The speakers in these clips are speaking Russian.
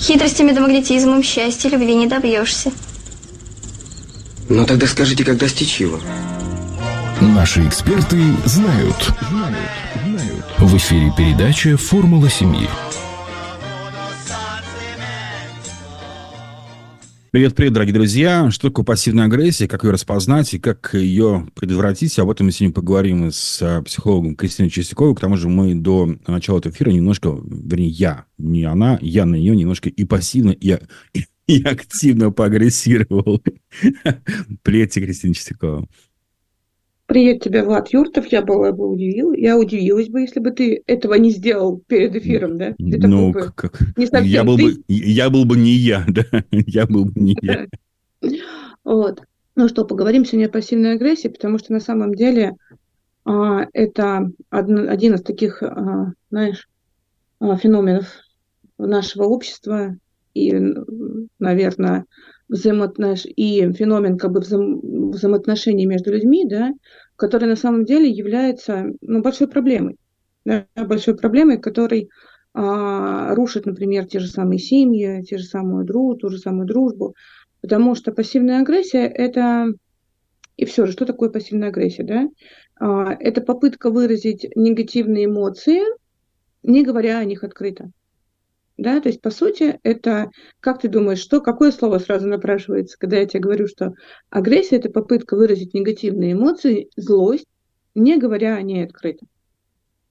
Хитростями да магнетизмом счастья любви не добьешься. Ну тогда скажите, как достичь его? Наши эксперты знают. В эфире передача «Формула семьи». Привет, привет, дорогие друзья. Что такое пассивная агрессия, как ее распознать и как ее предотвратить? Об этом мы сегодня поговорим с а, психологом Кристиной Чистяковой. К тому же мы до начала этого эфира немножко, вернее, я, не она, я на нее немножко и пассивно, и, и, и активно поагрессировал. Привет, Кристина Чистякова. Привет тебе, Влад Юртов. Я была бы удивила. Я удивилась бы, если бы ты этого не сделал перед эфиром, да? Ты ну, как, как... Не я, был ты. бы, я был бы не я, да? Я был бы не я. Вот. Ну что, поговорим сегодня о пассивной агрессии, потому что на самом деле а, это один, один из таких, а, знаешь, а, феноменов нашего общества и, наверное, взаимоотнош... и феномен как бы вза... взаимоотношений между людьми, да, который на самом деле является ну, большой проблемой. Да, большой проблемой, который а, рушит, например, те же самые семьи, те же самую дружбу, ту же самую дружбу. Потому что пассивная агрессия – это... И все же, что такое пассивная агрессия? Да? А, это попытка выразить негативные эмоции, не говоря о них открыто. Да, то есть, по сути, это, как ты думаешь, что, какое слово сразу напрашивается, когда я тебе говорю, что агрессия – это попытка выразить негативные эмоции, злость, не говоря о ней открыто?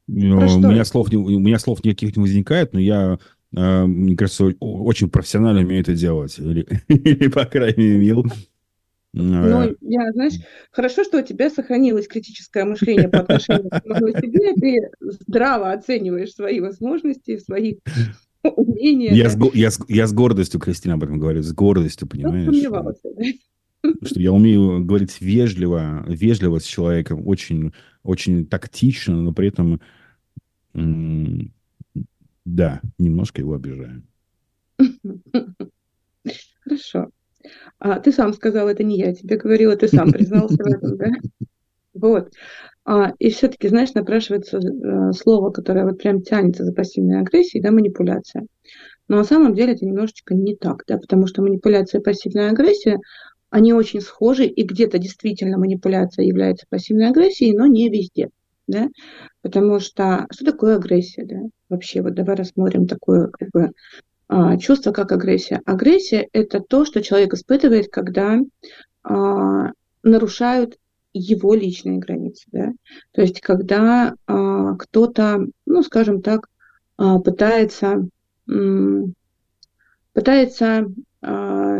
Ну, у, меня слов, у меня слов никаких не возникает, но я, э, мне кажется, очень профессионально умею это делать. Или, или по крайней мере, имел. Ну, я, знаешь, хорошо, что у тебя сохранилось критическое мышление по отношению к самому себе, ты здраво оцениваешь свои возможности, свои умение. Я, да? с, я, я с гордостью, Кристина, об этом говорю, с гордостью, понимаешь? Ну, что я умею говорить вежливо, вежливо с человеком, очень, очень тактично, но при этом, да, немножко его обижаю. Хорошо. А, ты сам сказал, это не я тебе говорила, ты сам признался в этом, да? Вот. А, и все-таки, знаешь, напрашивается э, слово, которое вот прям тянется за пассивной агрессией, да, манипуляция. Но на самом деле это немножечко не так, да, потому что манипуляция и пассивная агрессия, они очень схожи, и где-то действительно манипуляция является пассивной агрессией, но не везде, да, потому что что такое агрессия, да, вообще, вот давай рассмотрим такое, как бы, а, чувство, как агрессия. Агрессия – это то, что человек испытывает, когда а, нарушают его личные границы. Да? То есть когда а, кто-то, ну, скажем так, а, пытается, м, пытается а,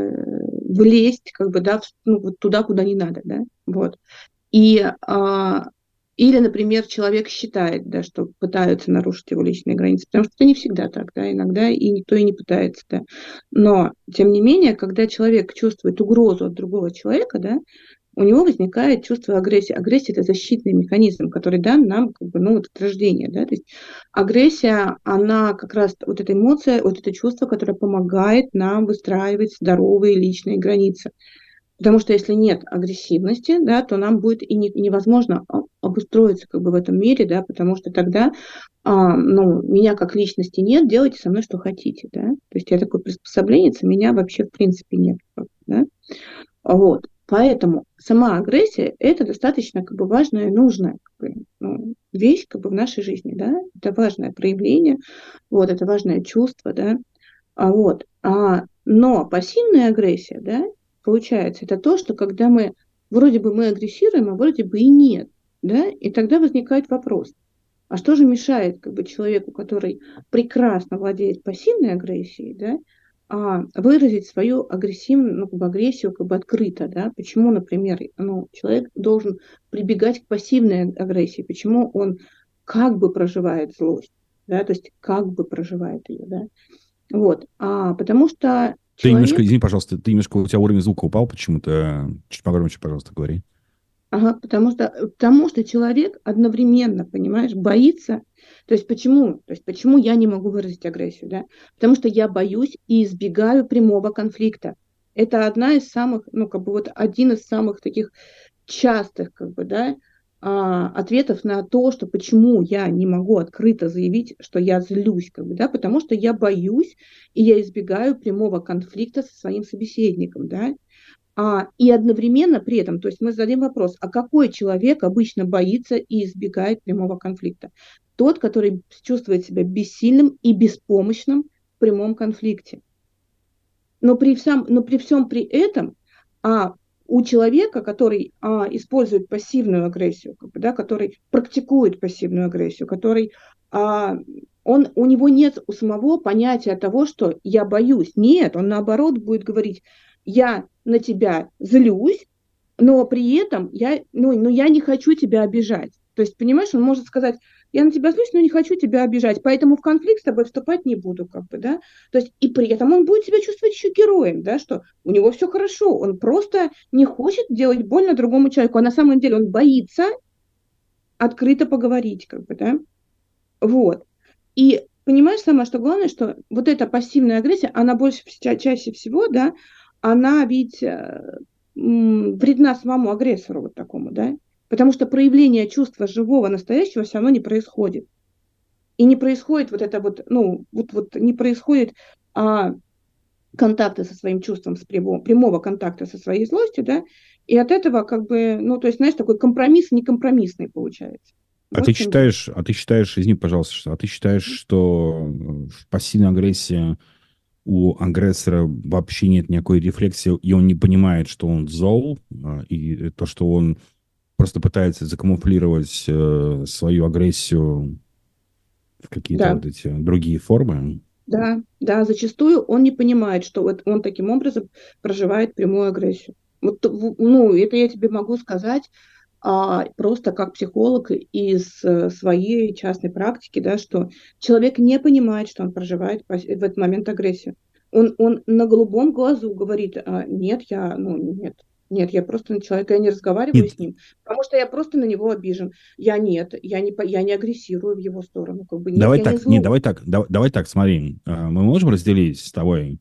влезть как бы, да, в, ну, вот туда, куда не надо. Да? Вот. И а, или, например, человек считает, да, что пытаются нарушить его личные границы, потому что это не всегда так, да, иногда и никто и не пытается, да. Но, тем не менее, когда человек чувствует угрозу от другого человека, да, у него возникает чувство агрессии. Агрессия – это защитный механизм, который дан нам как бы, ну, вот от рождения. Да? То есть агрессия, она как раз вот эта эмоция, вот это чувство, которое помогает нам выстраивать здоровые личные границы. Потому что если нет агрессивности, да, то нам будет и не, невозможно обустроиться как бы в этом мире, да, потому что тогда а, ну, меня как личности нет, делайте со мной что хотите. Да? То есть я такой приспособленец, меня вообще в принципе нет. Да? Вот. Поэтому сама агрессия – это достаточно как бы важная и нужная как бы, ну, вещь как бы в нашей жизни, да, это важное проявление, вот, это важное чувство, да, а вот, а, но пассивная агрессия, да, получается, это то, что когда мы, вроде бы мы агрессируем, а вроде бы и нет, да, и тогда возникает вопрос, а что же мешает как бы человеку, который прекрасно владеет пассивной агрессией, да, а, выразить свою агрессивную, ну, как бы агрессию как бы открыто, да, почему, например, ну, человек должен прибегать к пассивной агрессии, почему он как бы проживает злость, да, то есть как бы проживает ее, да, вот, а, потому что Ты немножко, извини, пожалуйста, ты немножко, у тебя уровень звука упал почему-то, чуть погромче, пожалуйста, говори. Ага, потому что, потому что человек одновременно, понимаешь, боится то есть почему? То есть почему я не могу выразить агрессию? Да? Потому что я боюсь и избегаю прямого конфликта. Это одна из самых, ну, как бы вот один из самых таких частых, как бы, да, а, ответов на то, что почему я не могу открыто заявить, что я злюсь, как бы, да, потому что я боюсь и я избегаю прямого конфликта со своим собеседником, да, а, и одновременно при этом, то есть мы зададим вопрос, а какой человек обычно боится и избегает прямого конфликта? Тот, который чувствует себя бессильным и беспомощным в прямом конфликте. Но при, всем, но при всем при этом а, у человека, который а, использует пассивную агрессию, как бы, да, который практикует пассивную агрессию, который а, он, у него нет у самого понятия того, что я боюсь. Нет, он наоборот будет говорить, я на тебя злюсь, но при этом я, ну, ну, я не хочу тебя обижать. То есть, понимаешь, он может сказать, я на тебя злюсь, но не хочу тебя обижать, поэтому в конфликт с тобой вступать не буду, как бы, да, то есть и при этом он будет себя чувствовать еще героем, да, что у него все хорошо, он просто не хочет делать больно другому человеку, а на самом деле он боится открыто поговорить, как бы, да, вот, и понимаешь сама, что главное, что вот эта пассивная агрессия, она больше ча чаще всего, да, она ведь э, вредна самому агрессору вот такому, да, Потому что проявление чувства живого, настоящего все равно не происходит. И не происходит вот это вот, ну, вот, вот не происходит а, контакта со своим чувством, с прямого, прямого контакта со своей злостью, да, и от этого как бы, ну, то есть, знаешь, такой компромисс некомпромиссный получается. А вот ты считаешь, а ты считаешь, извини, пожалуйста, что, а ты считаешь, что в пассивной агрессии у агрессора вообще нет никакой рефлексии, и он не понимает, что он зол, а, и то, что он просто пытается закамуфлировать э, свою агрессию в какие-то да. вот эти другие формы. Да, да, зачастую он не понимает, что вот он таким образом проживает прямую агрессию. Вот, ну, это я тебе могу сказать а, просто как психолог из э, своей частной практики, да, что человек не понимает, что он проживает в этот момент агрессию. Он, он на голубом глазу говорит, а, нет, я, ну, нет, нет, я просто на человека, я не разговариваю нет. с ним, потому что я просто на него обижен. Я нет, я не, я не агрессирую в его сторону. Как бы, нет, давай так, не нет, давай так, давай, давай так, смотри, а, мы можем разделить с тобой,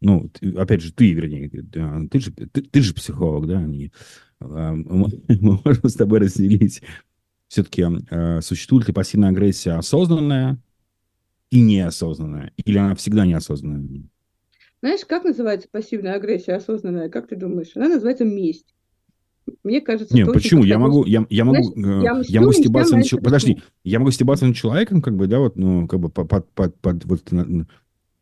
ну, ты, опять же, ты, вернее, ты же, ты, ты же психолог, да, не, а, мы, мы можем с тобой разделить все-таки, а, существует ли пассивная агрессия осознанная и неосознанная, или она всегда неосознанная? Знаешь, как называется пассивная агрессия осознанная? Как ты думаешь? Она называется месть. Мне кажется, Нет, почему? Я могу, я, я могу, Знаешь, я, я могу стебаться на человека. Подожди, я могу стебаться над человеком, как бы, да, вот, ну, как бы под, под, под, под вот,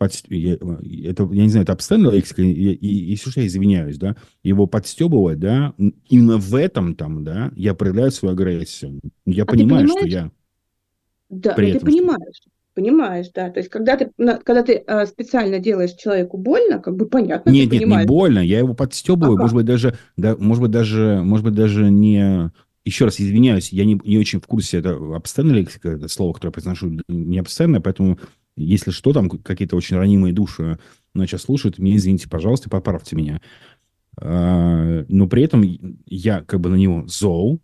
под, я, это, я не знаю, это и, если уж я извиняюсь, да, его подстебывать, да, именно в этом там, да, я проявляю свою агрессию. Я а понимаю, что я... Да, при ты этом, понимаешь. Понимаешь, да. То есть, когда ты, когда ты э, специально делаешь человеку больно, как бы понятно, нет, нет, понимаешь. не больно. Я его подстебываю, а может быть, даже, да, может быть, даже, может быть, даже не... Еще раз извиняюсь, я не, не очень в курсе, это обсценная лексика, это слово, которое я произношу, не обсценное, поэтому, если что, там какие-то очень ранимые души но сейчас слушают, мне извините, пожалуйста, поправьте меня. А, но при этом я как бы на него зол,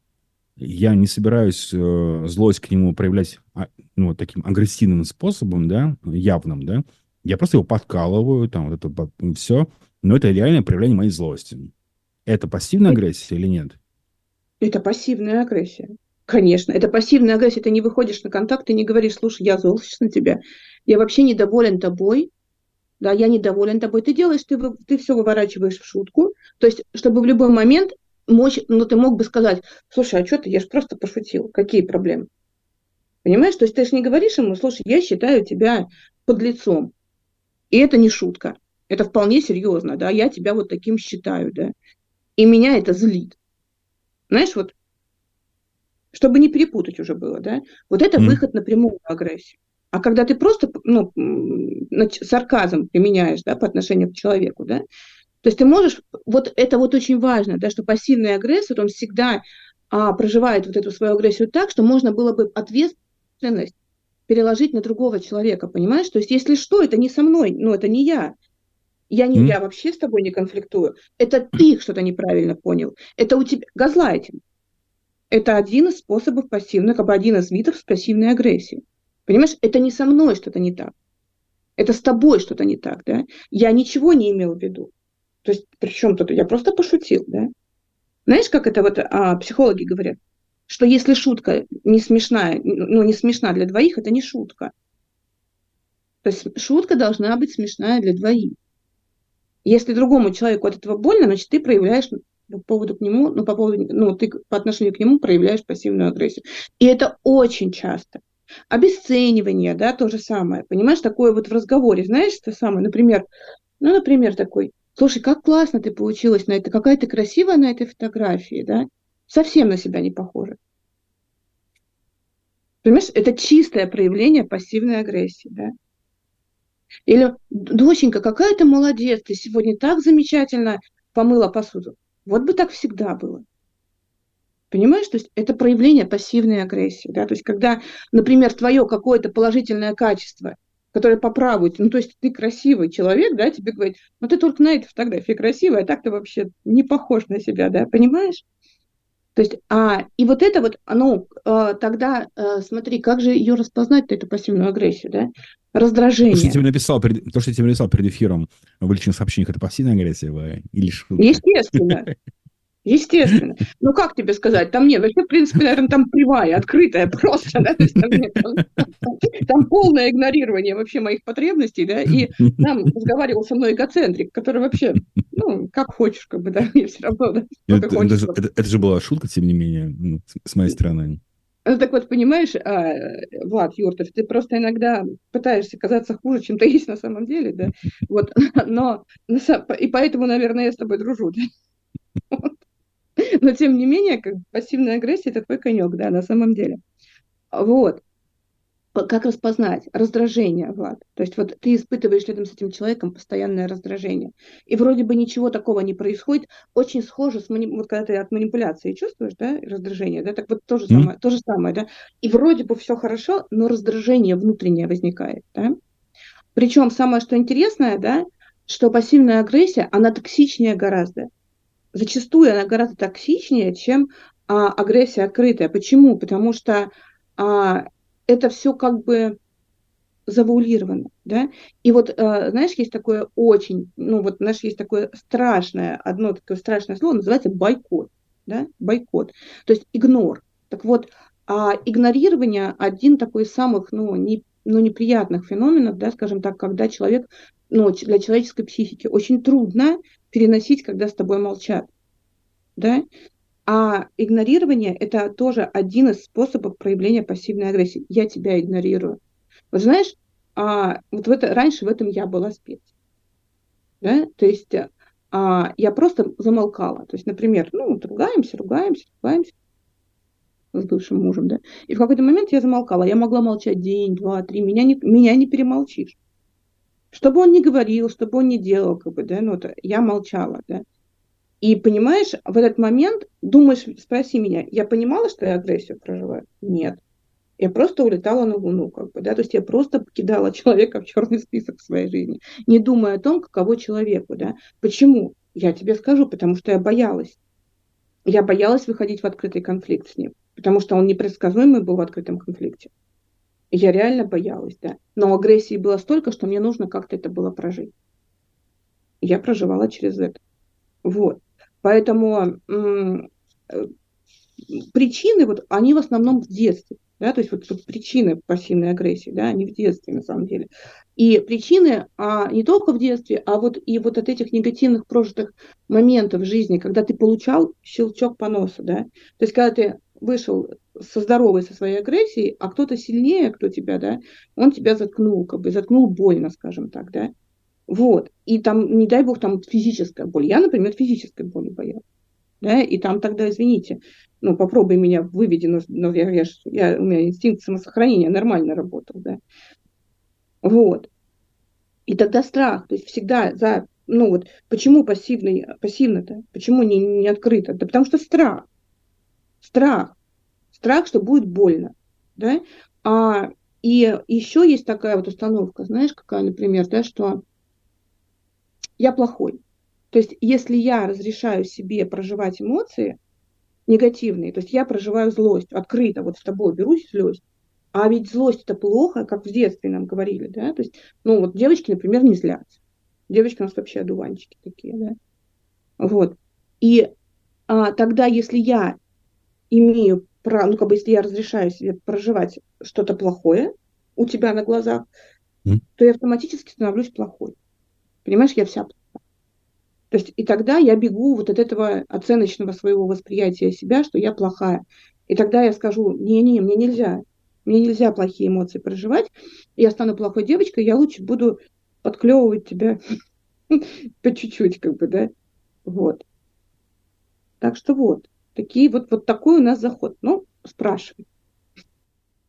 я не собираюсь э, злость к нему проявлять а, ну, таким агрессивным способом, да, явным, да. Я просто его подкалываю, там, вот это все. Но это реальное проявление моей злости. Это пассивная агрессия или нет? Это пассивная агрессия. Конечно, это пассивная агрессия. Ты не выходишь на контакт, ты не говоришь, слушай, я зол сейчас на тебя. Я вообще недоволен тобой. Да, я недоволен тобой. Ты делаешь, ты, ты все выворачиваешь в шутку. То есть, чтобы в любой момент мочь, ну, ты мог бы сказать, слушай, а что ты, я же просто пошутил, какие проблемы? Понимаешь, то есть ты же не говоришь ему, слушай, я считаю тебя под лицом, и это не шутка, это вполне серьезно, да, я тебя вот таким считаю, да, и меня это злит. Знаешь, вот, чтобы не перепутать уже было, да, вот это mm. выход на прямую агрессию. А когда ты просто ну, сарказм применяешь да, по отношению к человеку, да, то есть ты можешь, вот это вот очень важно, да, что пассивный агрессор, он всегда а, проживает вот эту свою агрессию так, что можно было бы ответственность переложить на другого человека, понимаешь? То есть если что, это не со мной, ну это не я. Я, не, mm. я вообще с тобой не конфликтую. Это ты что-то неправильно понял. Это у тебя газлайтинг. Это один из способов пассивной, как бы один из видов пассивной агрессии. Понимаешь, это не со мной что-то не так. Это с тобой что-то не так, да? Я ничего не имел в виду. То есть, при чем тут? Я просто пошутил, да? Знаешь, как это вот а, психологи говорят? что если шутка не смешная, ну, не смешна для двоих, это не шутка. То есть шутка должна быть смешная для двоих. Если другому человеку от этого больно, значит, ты проявляешь по поводу к нему, ну, по поводу, ну, ты по отношению к нему проявляешь пассивную агрессию. И это очень часто. Обесценивание, да, то же самое. Понимаешь, такое вот в разговоре, знаешь, то самое, например, ну, например, такой, слушай, как классно ты получилась на это, какая ты красивая на этой фотографии, да, совсем на себя не похожа. Понимаешь, это чистое проявление пассивной агрессии, да. Или, доченька, какая ты молодец, ты сегодня так замечательно помыла посуду. Вот бы так всегда было. Понимаешь, то есть это проявление пассивной агрессии. Да? То есть когда, например, твое какое-то положительное качество, которое по ну то есть ты красивый человек, да, тебе говорит, ну ты только на этой фотографии красивая, а так ты вообще не похож на себя, да, понимаешь? То есть, а, и вот это вот, ну, а, тогда, а, смотри, как же ее распознать, эту пассивную агрессию, да? Раздражение. То, что я тебе написал перед, то, что я тебе написал перед эфиром в личных сообщениях, это пассивная агрессия или шутка? Естественно. Естественно. Ну, как тебе сказать? Там нет, вообще, в принципе, наверное, там привая, открытая просто, да, там, нет, там, там полное игнорирование вообще моих потребностей, да, и там разговаривал со мной эгоцентрик, который вообще, ну, как хочешь, как бы, да, мне все равно, да, это, это, же, это, это же была шутка, тем не менее, ну, с моей стороны. Ну, так вот, понимаешь, а, Влад Юртов, ты просто иногда пытаешься казаться хуже, чем ты есть на самом деле, да, вот, но, и поэтому, наверное, я с тобой дружу, да? Но тем не менее, как пассивная агрессия это твой конек, да, на самом деле. Вот. Как распознать? Раздражение, Влад. То есть вот ты испытываешь рядом с этим человеком постоянное раздражение. И вроде бы ничего такого не происходит. Очень схоже с мани... вот когда ты от манипуляции чувствуешь, да, раздражение, да, так вот то же самое, mm. то же самое, да. И вроде бы все хорошо, но раздражение внутреннее возникает, да. Причем самое, что интересное, да, что пассивная агрессия, она токсичнее гораздо зачастую она гораздо токсичнее, чем а, агрессия открытая. Почему? Потому что а, это все как бы завуалировано, да, и вот, а, знаешь, есть такое очень, ну вот, знаешь, есть такое страшное, одно такое страшное слово, называется бойкот, да, бойкот, то есть игнор. Так вот, а игнорирование один такой из самых, ну, не, ну, неприятных феноменов, да, скажем так, когда человек, ну, для человеческой психики очень трудно переносить, когда с тобой молчат. Да? А игнорирование – это тоже один из способов проявления пассивной агрессии. Я тебя игнорирую. Вот знаешь, а, вот в это, раньше в этом я была спец. Да? То есть а, я просто замолкала. То есть, например, ну, вот ругаемся, ругаемся, ругаемся с бывшим мужем, да, и в какой-то момент я замолкала. Я могла молчать день, два, три, меня не, меня не перемолчишь. Что бы он ни говорил, что бы он ни делал, как бы, да, ну, это, я молчала, да. И понимаешь, в этот момент думаешь, спроси меня, я понимала, что я агрессию проживаю? Нет. Я просто улетала на Луну, как бы, да, то есть я просто покидала человека в черный список своей жизни, не думая о том, каково человеку, да. Почему? Я тебе скажу, потому что я боялась. Я боялась выходить в открытый конфликт с ним, потому что он непредсказуемый был в открытом конфликте. Я реально боялась, да. Но агрессии было столько, что мне нужно как-то это было прожить. Я проживала через это. Вот. Поэтому э, причины, вот, они в основном в детстве. Да, то есть вот, вот причины пассивной агрессии, да, они в детстве на самом деле. И причины а, не только в детстве, а вот и вот от этих негативных прожитых моментов в жизни, когда ты получал щелчок по носу, да. То есть когда ты вышел со здоровой, со своей агрессией, а кто-то сильнее, кто тебя, да, он тебя заткнул, как бы заткнул больно, скажем так, да. Вот. И там, не дай бог, там физическая боль. Я, например, физической боли боялась. Да, и там тогда, извините, ну, попробуй меня выведи, но, но я, я, я, у меня инстинкт самосохранения нормально работал, да. Вот. И тогда страх, то есть всегда за, ну вот, почему пассивный, пассивно-то, почему не, не открыто? Да потому что страх страх. Страх, что будет больно. Да? А, и еще есть такая вот установка, знаешь, какая, например, да, что я плохой. То есть, если я разрешаю себе проживать эмоции негативные, то есть я проживаю злость открыто, вот с тобой берусь злость, а ведь злость это плохо, как в детстве нам говорили, да, то есть, ну вот девочки, например, не злятся. Девочки у нас вообще одуванчики такие, да. Вот. И а, тогда, если я имею про, ну, как бы, если я разрешаю себе проживать что-то плохое у тебя на глазах, М. то я автоматически становлюсь плохой. Понимаешь, я вся. То есть, и тогда я бегу вот от этого оценочного своего восприятия себя, что я плохая. И тогда я скажу, не-не, мне нельзя. Мне нельзя плохие эмоции проживать. Я стану плохой девочкой, я лучше буду подклевывать тебя по чуть-чуть, как бы, да. Вот. Так что вот. Такие вот, вот такой у нас заход. Ну, спрашивай.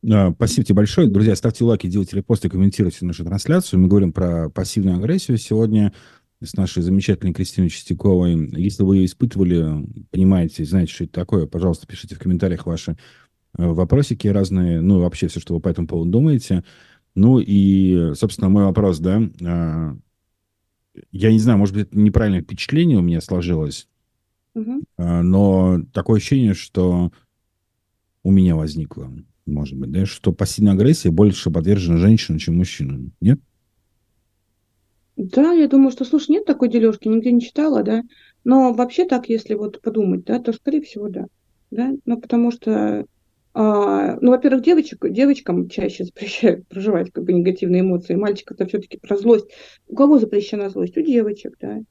А, Спасибо тебе большое. Друзья, ставьте лайки, делайте репосты, комментируйте нашу трансляцию. Мы говорим про пассивную агрессию сегодня с нашей замечательной Кристиной Чистяковой. Если вы ее испытывали, понимаете, знаете, что это такое, пожалуйста, пишите в комментариях ваши э, вопросики разные, ну, вообще все, что вы по этому поводу думаете. Ну, и, собственно, мой вопрос, да, а, я не знаю, может быть, это неправильное впечатление у меня сложилось, а, но такое ощущение, что у меня возникло, может быть, да, что пассивная агрессия больше подвержена женщинам, чем мужчинам. Нет? Да, я думаю, что, слушай, нет такой дележки, нигде не читала, да. Но вообще так, если вот подумать, да, то, скорее всего, да. Да, ну, потому что, а, ну, во-первых, девочек, девочкам чаще запрещают проживать как бы негативные эмоции. Мальчик это все-таки про злость. У кого запрещена злость? У девочек, да.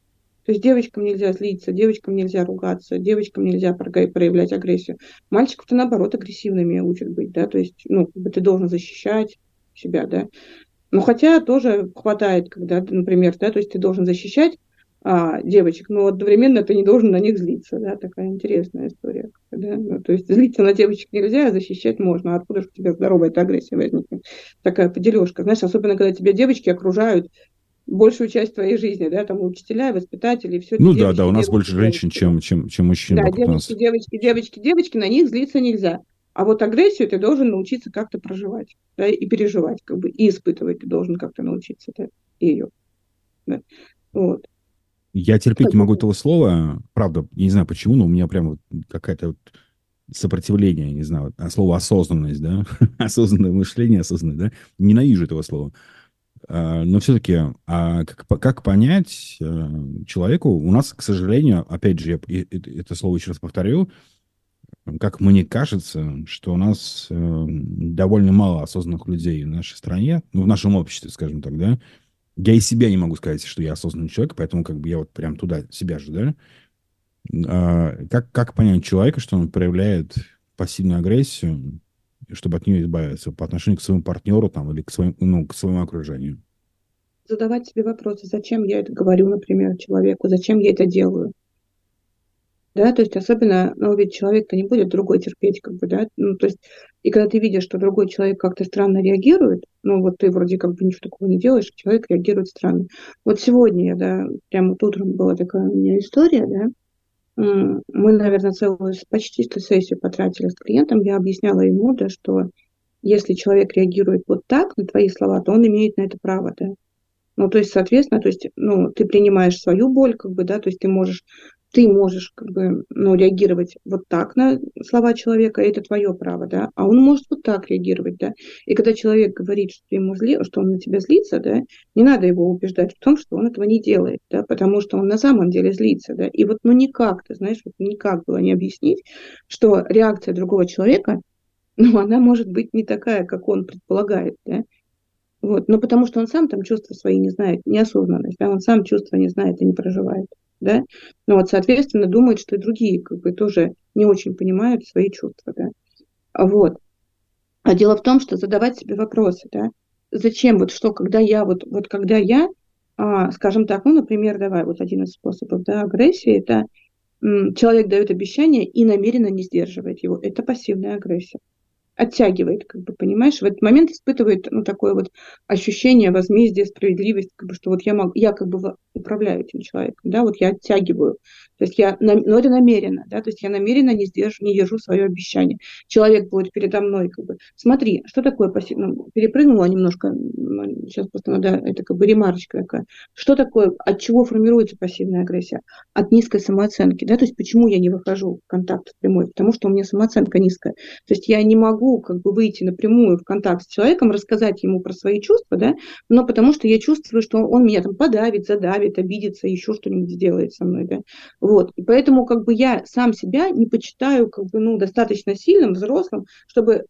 То есть девочкам нельзя злиться, девочкам нельзя ругаться, девочкам нельзя проявлять агрессию. Мальчиков-то, наоборот, агрессивными учат быть, да, то есть, ну, как бы ты должен защищать себя, да. Ну, хотя тоже хватает, когда, например, да, то есть ты должен защищать а, девочек, но одновременно ты не должен на них злиться, да, такая интересная история. Да? Ну, то есть злиться на девочек нельзя, а защищать можно. А откуда же у тебя здоровая эта агрессия возникнет? Такая подележка. Знаешь, особенно, когда тебя девочки окружают большую часть твоей жизни, да, там учителя, воспитатели, и все Ну да, да, у нас больше женщин, чем, чем, чем мужчин Да, вокруг нас. девочки, девочки, девочки, девочки, на них злиться нельзя. А вот агрессию ты должен научиться как-то проживать, да, и переживать, как бы, и испытывать ты должен как-то научиться, да, ее. Да. Вот. Я терпеть не могу этого слова, правда, я не знаю почему, но у меня прям вот какая-то вот сопротивление, я не знаю, вот, а слово осознанность, да, осознанное мышление, осознанное, да, ненавижу этого слова. А, Но все-таки, а как, как понять э, человеку, у нас, к сожалению, опять же, я это слово еще раз повторю, как мне кажется, что у нас э, довольно мало осознанных людей в нашей стране, ну, в нашем обществе, скажем так, да. Я и себя не могу сказать, что я осознанный человек, поэтому как бы я вот прям туда себя же, да. А, как, как понять человека, что он проявляет пассивную агрессию, чтобы от нее избавиться по отношению к своему партнеру там, или к своему, ну, к своему окружению? Задавать себе вопросы, зачем я это говорю, например, человеку, зачем я это делаю. Да, то есть особенно, ну, ведь человек-то не будет другой терпеть, как бы, да, ну, то есть, и когда ты видишь, что другой человек как-то странно реагирует, ну, вот ты вроде как бы ничего такого не делаешь, человек реагирует странно. Вот сегодня, да, прямо вот утром была такая у меня история, да, мы, наверное, целую почти что сессию потратили с клиентом, я объясняла ему, да, что если человек реагирует вот так на твои слова, то он имеет на это право, да. Ну, то есть, соответственно, то есть, ну, ты принимаешь свою боль, как бы, да, то есть ты можешь, ты можешь, как бы, ну, реагировать вот так на слова человека, это твое право, да, а он может вот так реагировать, да. И когда человек говорит, что ему зли, что он на тебя злится, да, не надо его убеждать в том, что он этого не делает, да, потому что он на самом деле злится, да. И вот, ну, никак, ты знаешь, вот никак было не объяснить, что реакция другого человека, ну, она может быть не такая, как он предполагает, да. Вот, ну, потому что он сам там чувства свои не знает, неосознанность, да, он сам чувства не знает и не проживает, да. Ну, вот, соответственно, думает, что и другие, как бы, тоже не очень понимают свои чувства, да. А Вот. А дело в том, что задавать себе вопросы, да, зачем, вот что, когда я, вот, вот когда я, а, скажем так, ну, например, давай, вот один из способов, да, агрессии, это м, человек дает обещание и намеренно не сдерживает его, это пассивная агрессия оттягивает, как бы, понимаешь, в этот момент испытывает, ну, такое вот ощущение возмездия, справедливости, как бы, что вот я могу, я как бы управляю этим человеком, да, вот я оттягиваю, то есть я, но это намеренно, да, то есть я намеренно не, сдержу, не держу свое обещание. Человек будет передо мной, как бы, смотри, что такое пассивная, ну, перепрыгнула немножко, ну, сейчас просто надо, это как бы ремарочка такая, что такое, от чего формируется пассивная агрессия? От низкой самооценки, да, то есть почему я не выхожу в контакт прямой? Потому что у меня самооценка низкая. То есть я не могу как бы выйти напрямую в контакт с человеком, рассказать ему про свои чувства, да, но потому что я чувствую, что он меня там подавит, задавит, обидится, еще что-нибудь сделает со мной, да. Вот. И поэтому как бы я сам себя не почитаю как бы, ну, достаточно сильным, взрослым, чтобы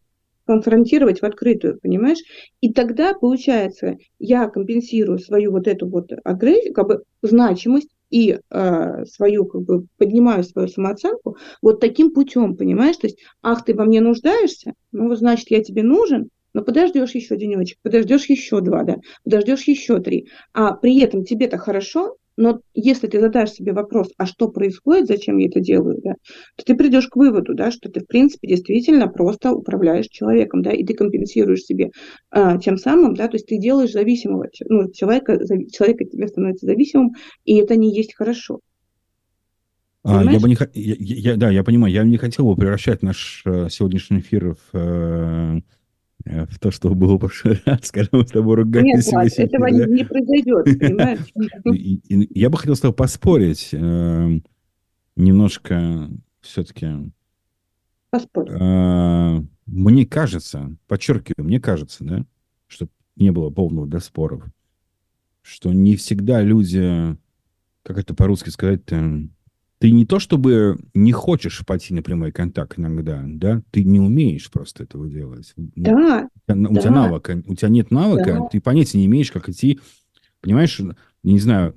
конфронтировать в открытую, понимаешь? И тогда, получается, я компенсирую свою вот эту вот агрессию, как бы значимость и э, свою, как бы, поднимаю свою самооценку вот таким путем, понимаешь? То есть, ах, ты во мне нуждаешься, ну, значит, я тебе нужен, но подождешь еще денечек, подождешь еще два, да, подождешь еще три. А при этом тебе-то хорошо, но если ты задашь себе вопрос, а что происходит, зачем я это делаю, да, то ты придешь к выводу, да, что ты, в принципе, действительно просто управляешь человеком, да, и ты компенсируешь себе а, тем самым, да, то есть ты делаешь зависимого ну, человека, человек от тебя становится зависимым, и это не есть хорошо. А, я бы не, я, я, да, я понимаю, я не хотел бы превращать наш э, сегодняшний эфир в э, в то, что было в прошлый раз, когда мы с тобой ругались. Нет, Влад, этого да? не произойдет, понимаешь? Я бы хотел с тобой поспорить. Э, немножко все-таки... Поспорь. Э, мне кажется, подчеркиваю, мне кажется, да, что не было полного для споров, что не всегда люди, как это по-русски сказать-то, ты не то чтобы не хочешь пойти на прямой контакт иногда, да, ты не умеешь просто этого делать. Да. У тебя, да. тебя навыка, у тебя нет навыка, да. ты понятия не имеешь, как идти. Понимаешь, я не знаю,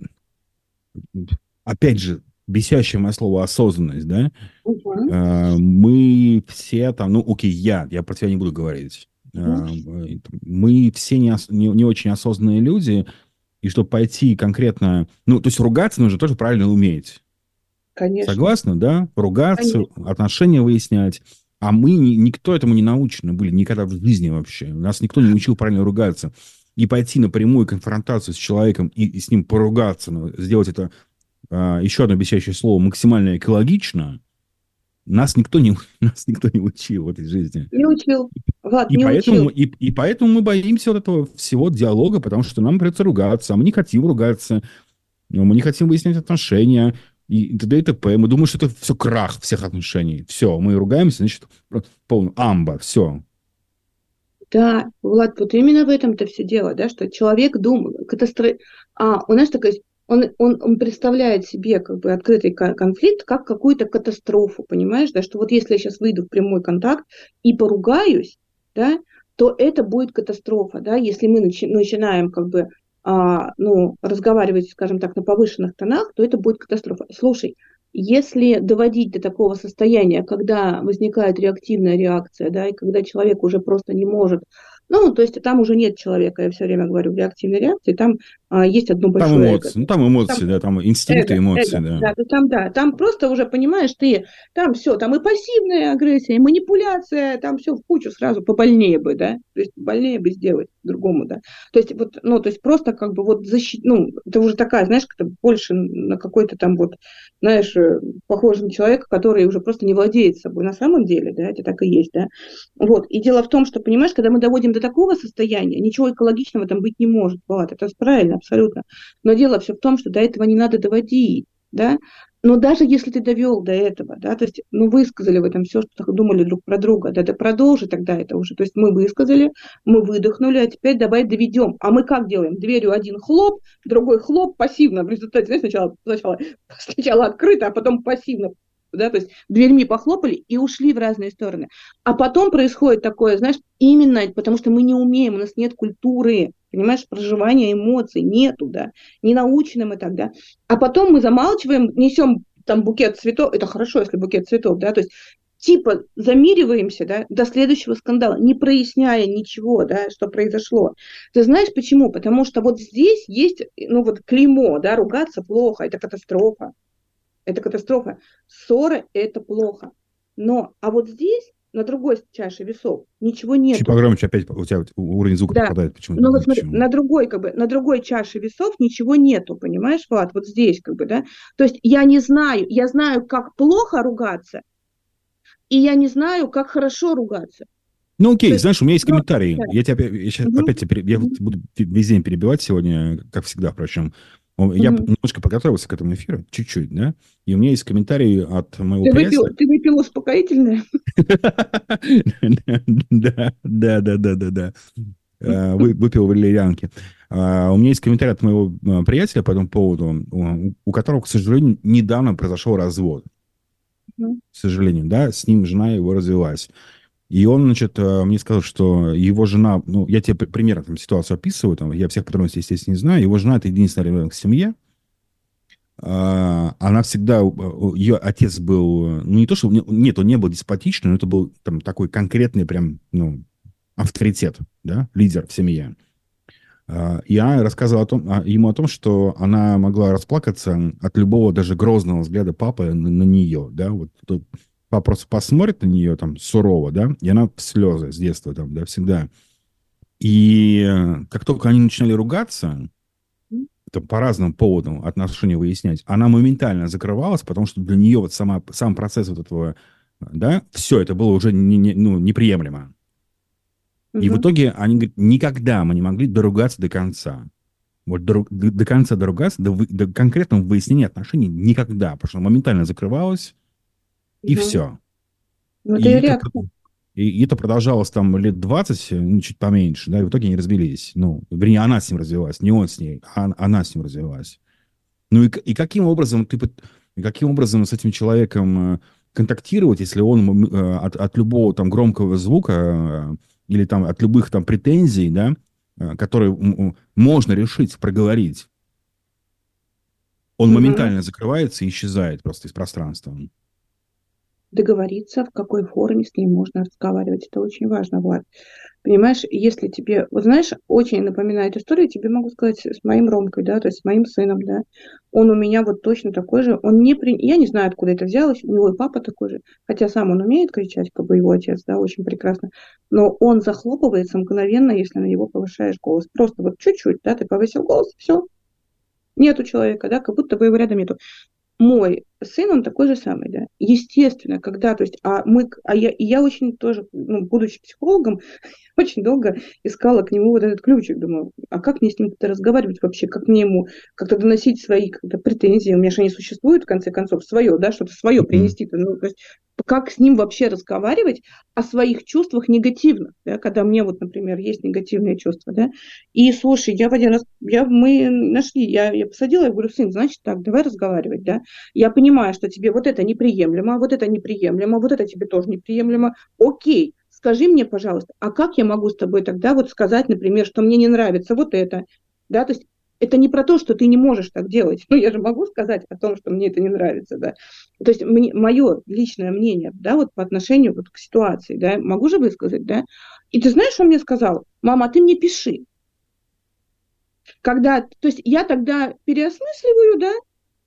опять же, бесящее мое слово осознанность, да? Угу. мы все там, ну, окей, я, я про тебя не буду говорить. Угу. мы все не, не, не очень осознанные люди, и чтобы пойти конкретно, ну, то есть ругаться нужно тоже правильно уметь. Конечно. Согласна, да? Ругаться, Конечно. отношения выяснять. А мы, никто этому не научены были никогда в жизни вообще. Нас никто не учил правильно ругаться. И пойти на прямую конфронтацию с человеком и, и с ним поругаться, ну, сделать это, а, еще одно бесящее слово, максимально экологично, нас никто не, нас никто не учил в этой жизни. Не учил. Влад, и не поэтому, учил. И, и поэтому мы боимся вот этого всего диалога, потому что нам придется ругаться, а мы не хотим ругаться, мы не хотим выяснять отношения, и т.д. и т.п. Мы думаем, что это все крах всех отношений. Все, мы ругаемся, значит, полный амба, все. Да, Влад, вот именно в этом-то все дело, да, что человек думает, катастро... а, у нас такая он, он, он представляет себе как бы открытый конфликт как какую-то катастрофу, понимаешь, да, что вот если я сейчас выйду в прямой контакт и поругаюсь, да, то это будет катастрофа, да, если мы начи- начинаем как бы ну, разговаривать, скажем так, на повышенных тонах, то это будет катастрофа. Слушай, если доводить до такого состояния, когда возникает реактивная реакция, да, и когда человек уже просто не может ну, то есть там уже нет человека, я все время говорю, в реактивной реакции, там а, есть одно большое Там эмоции, эго. ну там эмоции, там, да, там инстинкты, эго, эмоции, эго, да. да. Там, да, там просто уже, понимаешь, ты, там все, там и пассивная агрессия, и манипуляция, там все в кучу сразу побольнее бы, да, то есть больнее бы сделать другому, да. То есть вот, ну, то есть просто как бы вот защит, ну, это уже такая, знаешь, как-то больше на какой-то там вот, знаешь, э, похоже на человека, который уже просто не владеет собой на самом деле, да, это так и есть, да. Вот, и дело в том, что, понимаешь, когда мы доводим до такого состояния, ничего экологичного там быть не может. Вот, это правильно, абсолютно. Но дело все в том, что до этого не надо доводить. Да? Но даже если ты довел до этого, да, то есть, ну, высказали в этом все, что думали друг про друга, да, да продолжи тогда это уже. То есть мы высказали, мы выдохнули, а теперь давай доведем. А мы как делаем? Дверью один хлоп, другой хлоп, пассивно. В результате, знаешь, сначала, сначала, сначала открыто, а потом пассивно да, то есть дверьми похлопали и ушли в разные стороны. А потом происходит такое, знаешь, именно потому что мы не умеем, у нас нет культуры, понимаешь, проживания эмоций, нету, да, не научены мы тогда. А потом мы замалчиваем, несем там букет цветов, это хорошо, если букет цветов, да, то есть типа замириваемся, да, до следующего скандала, не проясняя ничего, да, что произошло. Ты знаешь почему? Потому что вот здесь есть, ну вот клеймо, да, ругаться плохо, это катастрофа это катастрофа. Ссоры – это плохо. Но, а вот здесь, на другой чаше весов, ничего нет. Чуть погромче опять у тебя уровень звука да. попадает. Почему? Ну вот смотри, на другой, как бы, на другой чаше весов ничего нету, понимаешь, Влад? Вот здесь, как бы, да? То есть я не знаю, я знаю, как плохо ругаться, и я не знаю, как хорошо ругаться. Ну окей, есть, знаешь, у меня есть комментарий. Да. Я тебя я сейчас угу. опять тебя, я буду весь день перебивать сегодня, как всегда, впрочем. Я mm-hmm. немножко подготовился к этому эфиру, чуть-чуть, да, и у меня есть комментарий от моего ты приятеля. Выпил, ты выпил успокоительное? Да, да, да, да, да, да. э, выпил валерьянки. А, у меня есть комментарий от моего э, приятеля по этому поводу, у которого, к сожалению, недавно произошел развод. К сожалению, да, с ним жена его развелась. И он, значит, мне сказал, что его жена, ну, я тебе примерно там ситуацию описываю, там, я всех подробностей, естественно, не знаю, его жена – это единственный ребенок в семье, а, она всегда, ее отец был, ну не то, что, нет, он не был деспотичный, но это был там такой конкретный прям, ну, авторитет, да, лидер в семье. А, и она рассказывала о том, а, ему о том, что она могла расплакаться от любого даже грозного взгляда папы на, на нее, да, вот папа просто посмотрит на нее там сурово, да, и она в слезы с детства там, да, всегда. И э, как только они начинали ругаться, там, по разным поводам отношения выяснять, она моментально закрывалась, потому что для нее вот сама, сам процесс вот этого, да, все это было уже не, не, ну, неприемлемо. Угу. И в итоге они говорят, никогда мы не могли доругаться до конца. Вот до, до, до конца доругаться, до, до конкретного выяснения отношений никогда, потому что она моментально закрывалась, и все. Ну, это и реакция. И это продолжалось там лет 20, ну, чуть поменьше, да, и в итоге они развелись. Ну, вернее, она с ним развелась, не он с ней, а она с ним развелась. Ну и, и каким образом ты, каким образом с этим человеком э, контактировать, если он э, от, от любого там громкого звука э, или там от любых там претензий, да, которые можно решить, проговорить, он mm-hmm. моментально закрывается и исчезает просто из пространства договориться, в какой форме с ней можно разговаривать. Это очень важно, Влад. Понимаешь, если тебе, вот знаешь, очень напоминает историю, тебе могу сказать с моим Ромкой, да, то есть с моим сыном, да, он у меня вот точно такой же, он не, при... я не знаю, откуда это взялось, у него и папа такой же, хотя сам он умеет кричать, как бы его отец, да, очень прекрасно, но он захлопывается мгновенно, если на него повышаешь голос, просто вот чуть-чуть, да, ты повысил голос, все, нету человека, да, как будто бы его рядом нету мой сын, он такой же самый, да. Естественно, когда, то есть, а мы, а я, и я очень тоже, ну, будучи психологом, очень долго искала к нему вот этот ключик, думаю, а как мне с ним как-то разговаривать вообще, как мне ему как-то доносить свои как-то претензии, у меня же они существуют, в конце концов, свое, да, что-то свое принести, ну, то есть, как с ним вообще разговаривать о своих чувствах негативно, да, когда мне вот, например, есть негативные чувства, да, и слушай, я в один раз, я, мы нашли, я, я посадила, я говорю, сын, значит так, давай разговаривать, да, я понимаю, что тебе вот это неприемлемо, вот это неприемлемо, вот это тебе тоже неприемлемо, окей, скажи мне, пожалуйста, а как я могу с тобой тогда вот сказать, например, что мне не нравится вот это, да, то есть это не про то, что ты не можешь так делать. Ну, я же могу сказать о том, что мне это не нравится, да. То есть мне, мое личное мнение, да, вот по отношению вот к ситуации, да, могу же высказать, да. И ты знаешь, он мне сказал? Мама, а ты мне пиши. Когда, то есть я тогда переосмысливаю, да,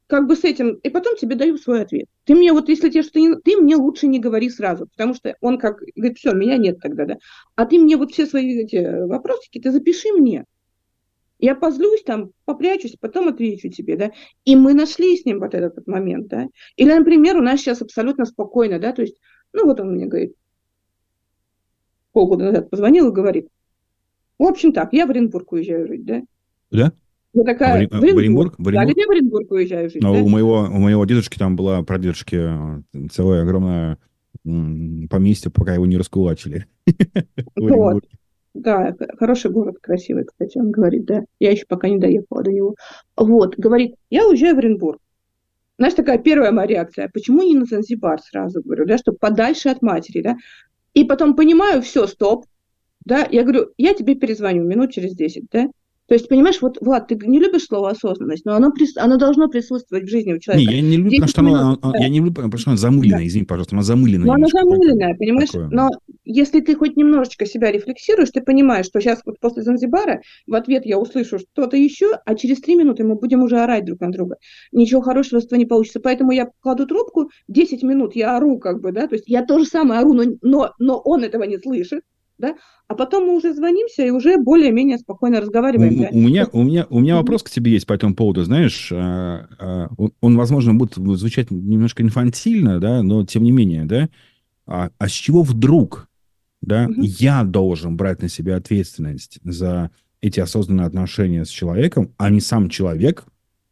как бы с этим, и потом тебе даю свой ответ. Ты мне вот, если тебе что-то не... Ты мне лучше не говори сразу, потому что он как говорит, все, меня нет тогда, да. А ты мне вот все свои эти вопросики, ты запиши мне. Я позлюсь там, попрячусь, потом отвечу тебе, да. И мы нашли с ним вот этот, этот момент, да. Или, например, у нас сейчас абсолютно спокойно, да, то есть, ну вот он мне говорит, полгода назад позвонил и говорит, в общем так, я в Оренбург уезжаю жить, да. Да? Я такая, в Оренбург? В Да, я в Оренбург уезжаю жить, Но да? у моего, у моего дедушки там была прадедушки э, целая огромная поместье, пока его не раскулачили. Вот. Да, хороший город, красивый, кстати, он говорит, да. Я еще пока не доехала до него. Вот, говорит, я уезжаю в Оренбург. Знаешь, такая первая моя реакция, почему не на Занзибар сразу, говорю, да, чтобы подальше от матери, да. И потом понимаю, все, стоп, да, я говорю, я тебе перезвоню минут через 10, да. То есть, понимаешь, вот, Влад, ты не любишь слово осознанность, но оно, прис... оно должно присутствовать в жизни у человека. Не, я не люблю, потому что, оно, да. я не люблю, потому что оно замыленное, да. извини, пожалуйста, оно замыленное. Но оно замыленное, понимаешь? Такое. Но если ты хоть немножечко себя рефлексируешь, ты понимаешь, что сейчас вот после Занзибара в ответ я услышу что-то еще, а через три минуты мы будем уже орать друг на друга. Ничего хорошего с этого не получится. Поэтому я кладу трубку, 10 минут я ору как бы, да, то есть я тоже самое ору, но, но, но он этого не слышит да, а потом мы уже звонимся и уже более-менее спокойно разговариваем. У, да. у, меня, у, меня, у меня вопрос к тебе есть по этому поводу, знаешь, а, а, он, возможно, будет звучать немножко инфантильно, да, но тем не менее, да, а, а с чего вдруг, да, угу. я должен брать на себя ответственность за эти осознанные отношения с человеком, а не сам человек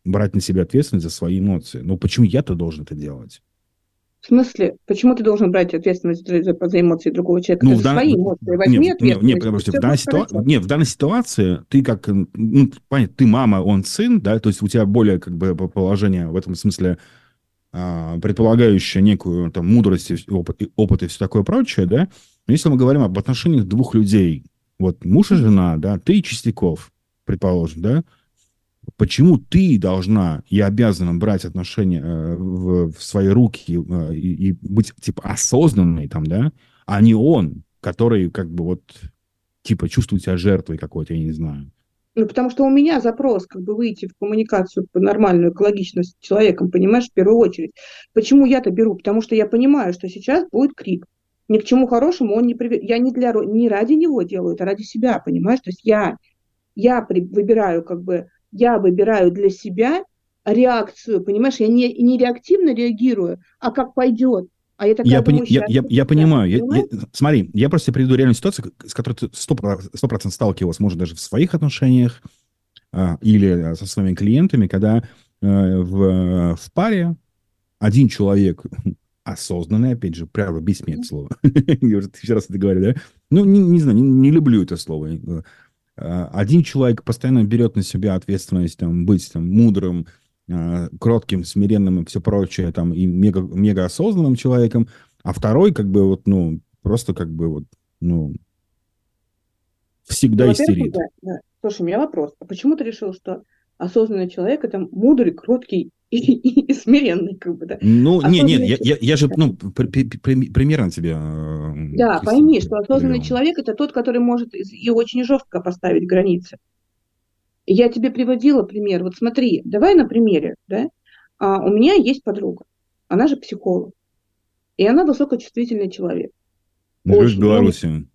брать на себя ответственность за свои эмоции? Ну, почему я-то должен это делать? В смысле, почему ты должен брать ответственность за, за, за эмоции другого человека? Ну, ты в дан- свои эмоции возьми нет, нет, ответственность. нет, потому что всё в данной, ситуа- нет, в данной ситуации ты как, ну, понятно, ты мама, он сын, да, то есть у тебя более как бы положение в этом смысле а, предполагающее некую там мудрость, и опыт, и опыт и все такое прочее, да. Но если мы говорим об отношениях двух людей, вот муж и жена, да, ты и Чистяков, предположим, да, почему ты должна и обязана брать отношения э, в, в свои руки э, и, и быть типа осознанной там, да, а не он, который как бы вот типа чувствует себя жертвой какой-то, я не знаю. Ну, потому что у меня запрос как бы выйти в коммуникацию по нормальную, экологично с человеком, понимаешь, в первую очередь. Почему я-то беру? Потому что я понимаю, что сейчас будет крик. Ни к чему хорошему он не приведет. Я не, для, не ради него делаю, это ради себя, понимаешь? То есть я, я при- выбираю как бы, я выбираю для себя реакцию, понимаешь? Я не, не реактивно реагирую, а как пойдет. А я такая Я, пони- я, я, я понимаю. Я- я- смотри, я просто приведу реальную ситуацию, с которой ты 100%, 100% сталкивался, может, даже в своих отношениях а, или со своими клиентами, когда э, в, в паре один человек осознанный, опять же, правда, без слова. Я уже тысячу раз это говорю, да? Ну, не, не знаю, не, не люблю это слово. Э, Один человек постоянно берет на себя ответственность там, быть там, мудрым, э, кротким, смиренным и все прочее, там, и мега, мега осознанным человеком, а второй, как бы, вот, ну, просто как бы, вот, ну, всегда Ну, истерит. да, да. Слушай, у меня вопрос. А почему ты решил, что осознанный человек это мудрый, кроткий и, и- и смиренный, как бы, да? Ну, не, нет, я, я, я же, ну, при- при- при- примерно тебе... э, Да, Кристина, пойми, что осознанный привел. человек это тот, который может и очень жестко поставить границы. Я тебе приводила пример. Вот смотри, давай на примере, да? А, у меня есть подруга, она же психолог, и она высокочувствительный человек. Живет в Беларуси,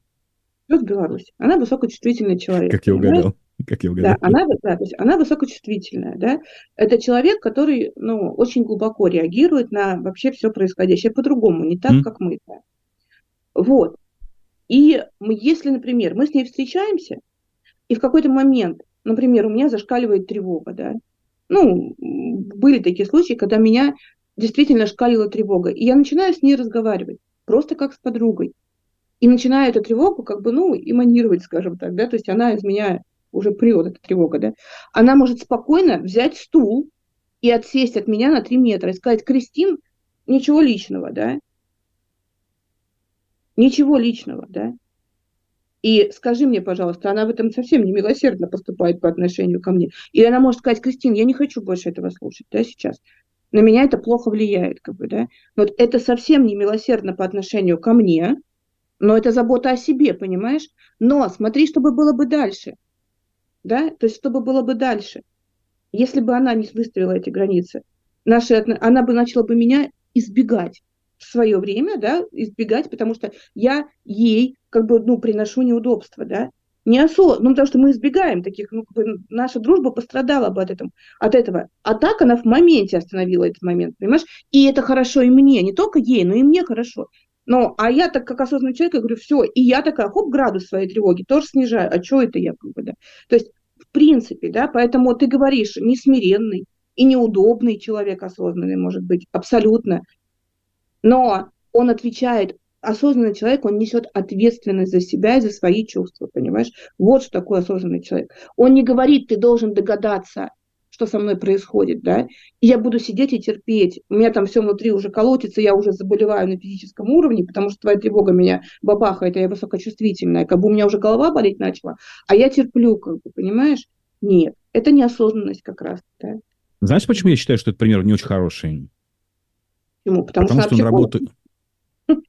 Живет в Беларуси. Она высокочувствительный человек. как я угадал. Как я угадал. Да, она, да, то есть она высокочувствительная, да. Это человек, который, ну, очень глубоко реагирует на вообще все происходящее по-другому, не так, М. как мы. да. Вот. И мы, если, например, мы с ней встречаемся, и в какой-то момент, например, у меня зашкаливает тревога, да. Ну, были такие случаи, когда меня действительно шкалила тревога, и я начинаю с ней разговаривать, просто как с подругой. И начинаю эту тревогу как бы, ну, эманировать, скажем так, да, то есть она из меня уже прет, эта тревога, да. Она может спокойно взять стул и отсесть от меня на три метра и сказать, Кристин, ничего личного, да. Ничего личного, да. И скажи мне, пожалуйста, она в этом совсем не милосердно поступает по отношению ко мне. Или она может сказать, Кристин, я не хочу больше этого слушать, да, сейчас. На меня это плохо влияет, как бы, да. Вот это совсем не милосердно по отношению ко мне, но это забота о себе, понимаешь? Но смотри, чтобы было бы дальше. Да? То есть, чтобы было бы дальше. Если бы она не выставила эти границы, наши, она бы начала бы меня избегать в свое время, да, избегать, потому что я ей как бы, ну, приношу неудобства, да, не осо... ну, потому что мы избегаем таких, ну, как бы наша дружба пострадала бы от этого, от этого. А так она в моменте остановила этот момент, понимаешь? И это хорошо и мне, не только ей, но и мне хорошо. Но, а я так, как осознанный человек, я говорю, все, и я такая, хоп, градус своей тревоги тоже снижаю. А что это я, как бы, да? То есть, в принципе, да, поэтому ты говоришь, несмиренный и неудобный человек осознанный может быть, абсолютно. Но он отвечает, осознанный человек, он несет ответственность за себя и за свои чувства, понимаешь? Вот что такое осознанный человек. Он не говорит, ты должен догадаться, что со мной происходит, да, и я буду сидеть и терпеть. У меня там все внутри уже колотится, я уже заболеваю на физическом уровне, потому что твоя тревога меня бабахает, а я высокочувствительная, как бы у меня уже голова болеть начала, а я терплю, как бы, понимаешь? Нет, это неосознанность как раз, да. Знаешь, почему я считаю, что этот пример не очень хороший? Почему? Потому, Потому, что, он она психолог. работает...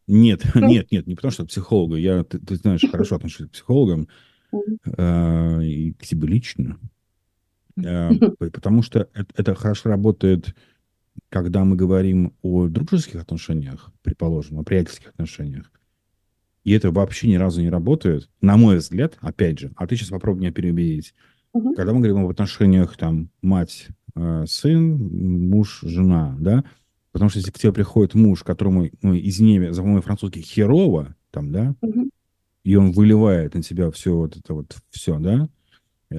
Нет, нет, нет, не потому что психолога. Я, ты, ты знаешь, хорошо отношусь к психологам э, и к тебе лично. Э, потому что это, хорошо работает, когда мы говорим о дружеских отношениях, предположим, о приятельских отношениях. И это вообще ни разу не работает, на мой взгляд, опять же, а ты сейчас попробуй меня переубедить. Мгм. Когда мы говорим об отношениях там мать, э, сын, муж, жена, да, потому что если к тебе приходит муж, которому, ну, извини, за мой французский херово, там, да, Мгм. и он выливает на тебя все вот это вот, все, да,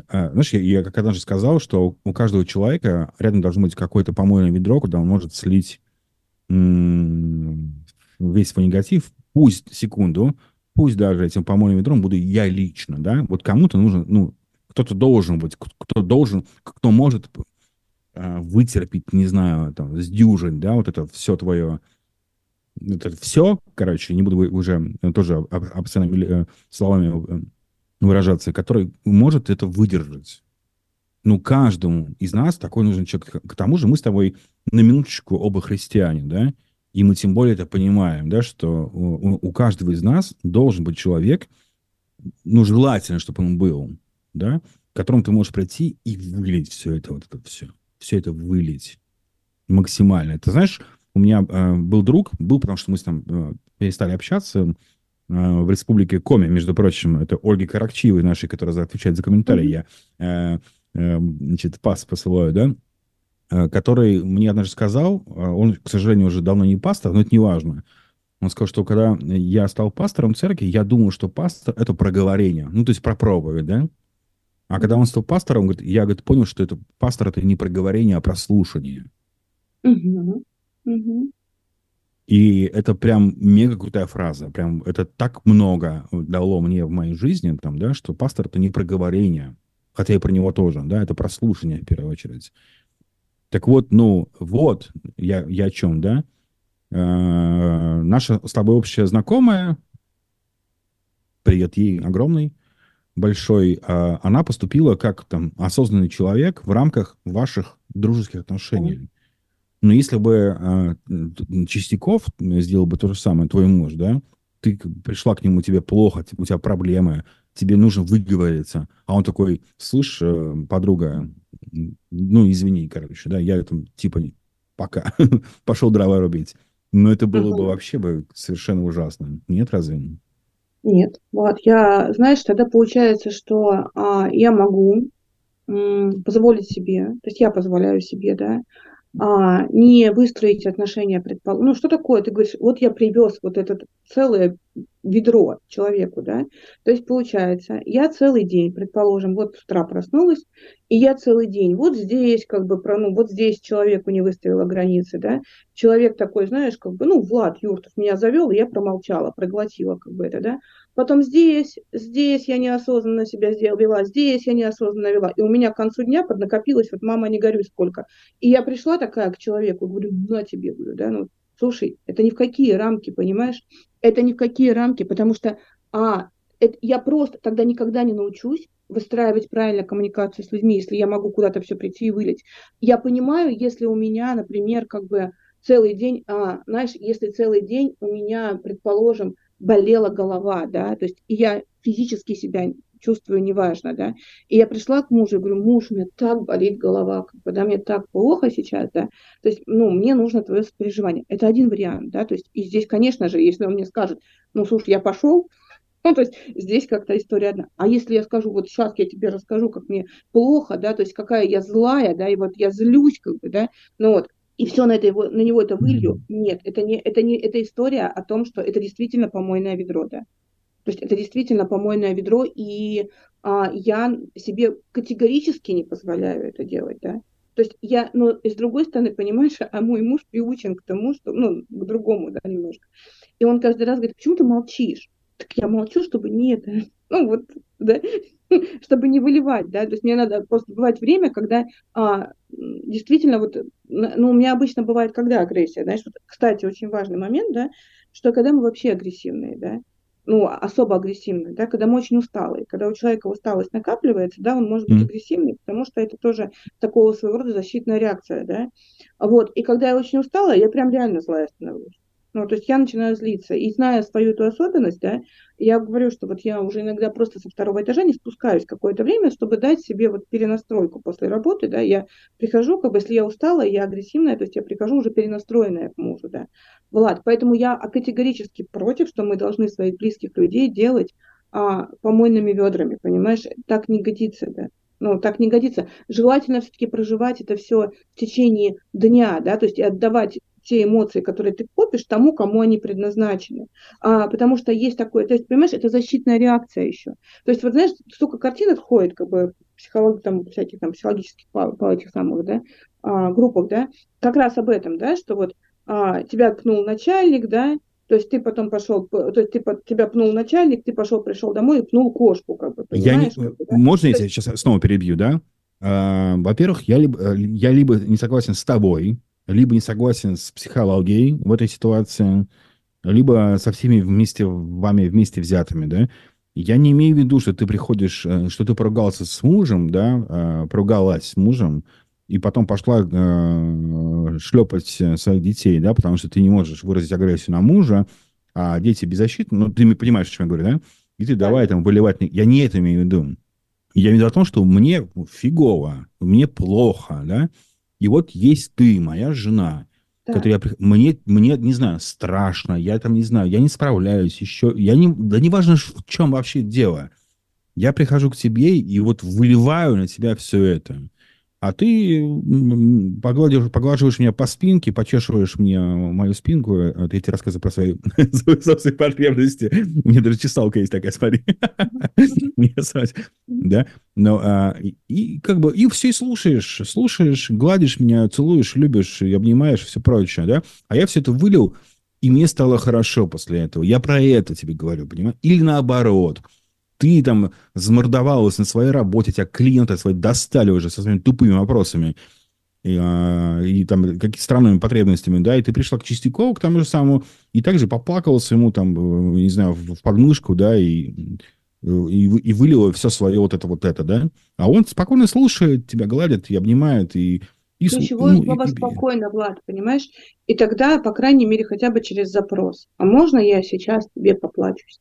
знаешь, я, я как однажды сказал, что у каждого человека рядом должно быть какое-то помойное ведро, куда он может слить весь свой негатив, пусть секунду, пусть даже этим помойным ведром буду я лично, да, вот кому-то нужно, ну, кто-то должен быть, кто должен, кто может э, вытерпеть, не знаю, там, сдюжить, да, вот это все твое, это все, короче, не буду уже тоже обсценными э, словами э, выражаться, который может это выдержать. Ну, каждому из нас такой нужен человек. К тому же мы с тобой на минуточку оба христиане, да, и мы тем более это понимаем, да, что у, у каждого из нас должен быть человек, ну, желательно, чтобы он был, да, к которому ты можешь прийти и вылить все это, вот это все. Все это вылить максимально. Ты знаешь, у меня э, был друг, был, потому что мы с ним э, перестали общаться в республике Коми, между прочим, это Ольги Каракчиевой нашей, которая отвечает за комментарии, я, э, э, значит, пас посылаю, да, э, который мне однажды сказал, э, он, к сожалению, уже давно не пастор, но это не важно, он сказал, что когда я стал пастором церкви, я думал, что пастор — это проговорение, ну, то есть про проповедь, да, а когда он стал пастором, говорит, я говорит, понял, что это пастор это не проговорение, а прослушание. Угу. Угу. И это прям мега крутая фраза. Прям это так много дало мне в моей жизни, там, да, что пастор это не проговорение. Хотя и про него тоже, да, это прослушание в первую очередь. Так вот, ну, вот, я, я о чем, да? Э-э- наша с тобой общая знакомая, привет ей огромный, большой, а, она поступила как там осознанный человек в рамках ваших дружеских отношений. Но если бы а, Чистяков сделал бы то же самое, твой муж, да, ты пришла к нему, тебе плохо, у тебя проблемы, тебе нужно выговориться, а он такой, слышь, э, подруга, ну, извини, короче, да, я там, типа, пока, пошел дрова рубить. Но это было бы вообще бы совершенно ужасно. Нет, разве? Нет, вот я, знаешь, тогда получается, что а, я могу м, позволить себе, то есть я позволяю себе, да, а, не выстроить отношения, предпол... ну что такое, ты говоришь, вот я привез вот этот целое ведро человеку, да, то есть получается, я целый день, предположим, вот с утра проснулась, и я целый день, вот здесь как бы, ну вот здесь человеку не выставила границы, да, человек такой, знаешь, как бы, ну, Влад Юртов меня завел, я промолчала, проглотила как бы это, да, потом здесь, здесь я неосознанно себя сделала, вела, здесь я неосознанно вела, и у меня к концу дня поднакопилось, вот мама, не горюй сколько, и я пришла такая к человеку, говорю, на тебе, говорю, да, ну, слушай, это ни в какие рамки, понимаешь, это ни в какие рамки, потому что, а, это, я просто тогда никогда не научусь выстраивать правильно коммуникацию с людьми, если я могу куда-то все прийти и вылить. Я понимаю, если у меня, например, как бы целый день, а, знаешь, если целый день у меня, предположим, болела голова, да, то есть и я физически себя чувствую неважно, да. И я пришла к мужу и говорю, муж, у меня так болит голова, как бы, мне так плохо сейчас, да. То есть, ну, мне нужно твое сопереживание. Это один вариант, да, то есть, и здесь, конечно же, если он мне скажет, ну, слушай, я пошел, ну, то есть здесь как-то история одна. А если я скажу, вот сейчас я тебе расскажу, как мне плохо, да, то есть какая я злая, да, и вот я злюсь, как бы, да, ну вот, и все на, это, на него это вылью, нет, это не, это не, это история о том, что это действительно помойное ведро, да. То есть это действительно помойное ведро, и а, я себе категорически не позволяю это делать, да. То есть я, но и с другой стороны, понимаешь, а мой муж приучен к тому, что, ну, к другому, да, немножко. И он каждый раз говорит, почему ты молчишь? Так я молчу, чтобы не это, ну вот, да, чтобы не выливать, да, то есть мне надо просто бывать время, когда а, действительно вот, ну, у меня обычно бывает, когда агрессия, знаешь, вот, кстати, очень важный момент, да, что когда мы вообще агрессивные, да, ну, особо агрессивный, да, когда мы очень усталые, когда у человека усталость накапливается, да, он может быть mm. агрессивный, потому что это тоже такого своего рода защитная реакция, да, вот, и когда я очень устала, я прям реально злая становлюсь, ну, то есть я начинаю злиться. И зная свою эту особенность, да, я говорю, что вот я уже иногда просто со второго этажа не спускаюсь какое-то время, чтобы дать себе вот перенастройку после работы, да, я прихожу, как бы, если я устала, я агрессивная, то есть я прихожу уже перенастроенная к мужу, да. Влад, поэтому я категорически против, что мы должны своих близких людей делать а, помойными ведрами, понимаешь, так не годится, да ну, так не годится. Желательно все-таки проживать это все в течение дня, да, то есть отдавать те эмоции, которые ты копишь, тому, кому они предназначены. А, потому что есть такое, то есть, понимаешь, это защитная реакция еще. То есть, вот знаешь, столько картинок ходит, как бы, психолог, там, всяких там психологических по, по этих самых, да, а, группах, да, как раз об этом, да, что вот а, тебя пнул начальник, да, то есть ты потом пошел, то есть ты, тебя пнул начальник, ты пошел, пришел домой и пнул кошку, как бы, я не, как бы, да? Можно я есть... сейчас снова перебью, да? А, во-первых, я либо, я либо не согласен с тобой, либо не согласен с психологией в этой ситуации, либо со всеми вместе, вами вместе взятыми, да? Я не имею в виду, что ты приходишь, э, что ты поругался с мужем, да, а, поругалась с мужем, и потом пошла э, шлепать своих детей, да, потому что ты не можешь выразить агрессию на мужа, а дети беззащитны, ну, ты понимаешь, о чем я говорю, да? И ты давай там выливать... Я не это имею в виду. Я имею в виду о том, что мне фигово, мне плохо, да? И вот есть ты, моя жена, да. которая... Мне, мне, не знаю, страшно, я там не знаю, я не справляюсь еще. Я не... Да не важно, в чем вообще дело. Я прихожу к тебе и вот выливаю на тебя все это а ты погладишь, поглаживаешь меня по спинке, почешиваешь мне мою спинку, а эти рассказы про свои собственные потребности. Мне даже чесалка есть такая, смотри. Да? А, и как бы, и все и слушаешь, слушаешь, гладишь меня, целуешь, любишь, и обнимаешь, все прочее, да? А я все это вылил, и мне стало хорошо после этого. Я про это тебе говорю, понимаешь? Или наоборот – ты там замордовалась на своей работе, тебя клиенты свои достали уже со своими тупыми вопросами и, а, и там какими-то странными потребностями, да, и ты пришла к Чистякову, к тому же самому, и также поплакалась ему там, э, не знаю, в подмышку, да, и, и, и вылила все свое вот это вот это, да, а он спокойно слушает тебя, гладит и обнимает, и и, Ключевое ну, слово и, спокойно, Влад, понимаешь? И тогда, по крайней мере, хотя бы через запрос. А можно я сейчас тебе поплачусь?